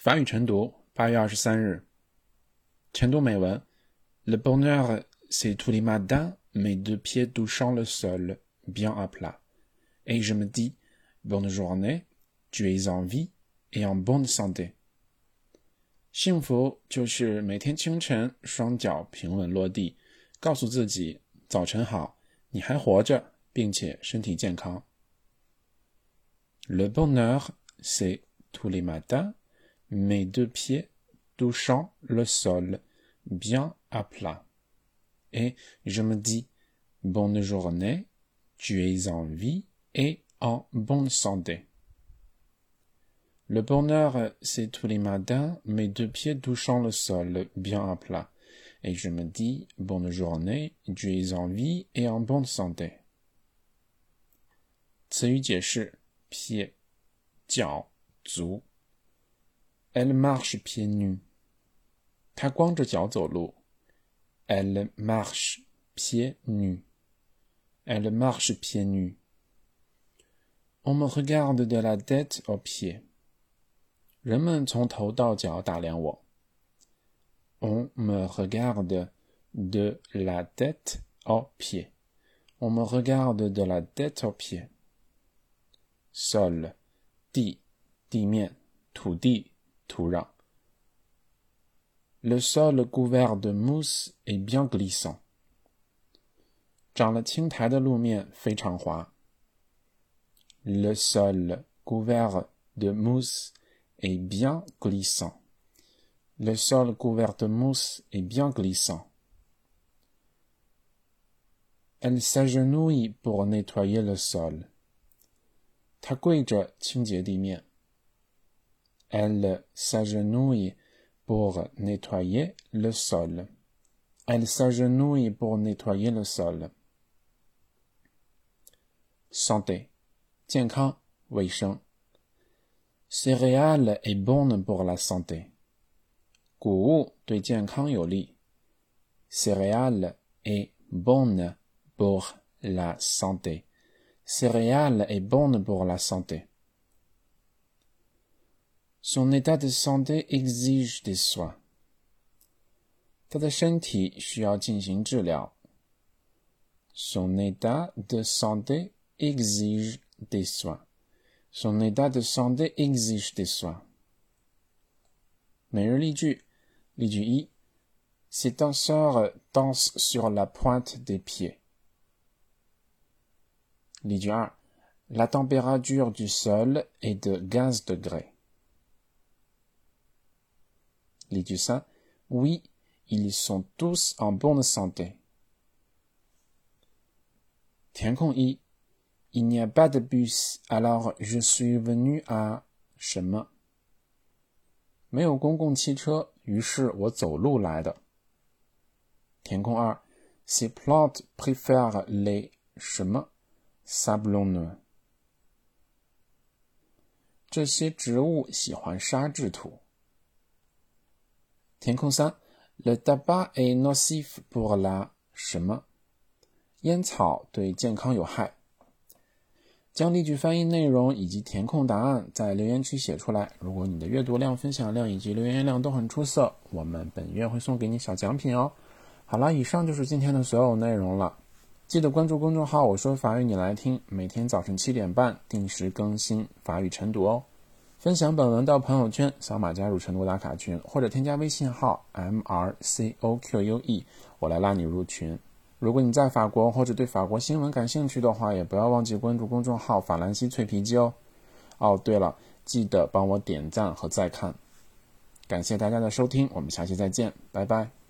法语晨读，八月二十三日。晨读美文：Le bonheur, c'est tous les matins mes deux pieds touchant le sol, bien à plat, et je me dis bonne journée, tu es en vie et en bonne santé。幸福就是每天清晨双脚平稳落地，告诉自己早晨好，你还活着，并且身体健康。Le bonheur, c'est tous les matins mes deux pieds touchant le sol bien à plat. Et je me dis, bonne journée, tu es en vie et en bonne santé. Le bonheur, c'est tous les matins mes deux pieds touchant le sol bien à plat. Et je me dis, bonne journée, tu es en vie et en bonne santé. 词语解释：撇、脚、足。 Elle marche pieds nus. 她光着脚走路。Elle marche pieds nus. Elle marche pieds nus. On me regarde de la tête aux pieds. 人们从头到脚打量我。On me regarde de la tête aux pieds. On me regarde de la tête aux pieds. Sol, 地，地面， 土地。Le sol couvert de mousse est bien glissant. Le sol couvert de mousse est bien glissant. Le sol couvert de mousse est bien glissant. Elle s'agenouille pour nettoyer le sol. Elle s'agenouille pour nettoyer le sol. Elle s'agenouille pour nettoyer le sol. Santé. Céréales est bonne pour la santé. Céréales est bonne pour la santé. Céréales est bonne pour la santé. Son état de santé exige des soins. Son état de santé exige des soins. Son état de santé exige des soins. 每日例句，例句一：Ces danseurs dansent sur la pointe des pieds. 例句二：La température du sol est de 15 degrés. Les ça oui, ils sont tous en bonne santé. Tiens il n'y a pas de bus, alors je suis venu à chemin. ces plantes préfèrent les chemins sablonneux. 这些植物喜欢沙质土。 填空三，le tabac est nocif pour la 什么？烟草对健康有害。将例句翻译内容以及填空答案在留言区写出来。如果你的阅读量、分享量以及留言量都很出色，我们本月会送给你小奖品哦。好了，以上就是今天的所有内容了。记得关注公众号“我说法语你来听”，每天早晨七点半定时更新法语晨读哦。分享本文到朋友圈，扫码加入晨读打卡群，或者添加微信号 m r c o q u e，我来拉你入群。如果你在法国或者对法国新闻感兴趣的话，也不要忘记关注公众号法兰西脆皮鸡哦。哦，对了，记得帮我点赞和再看。感谢大家的收听，我们下期再见，拜拜。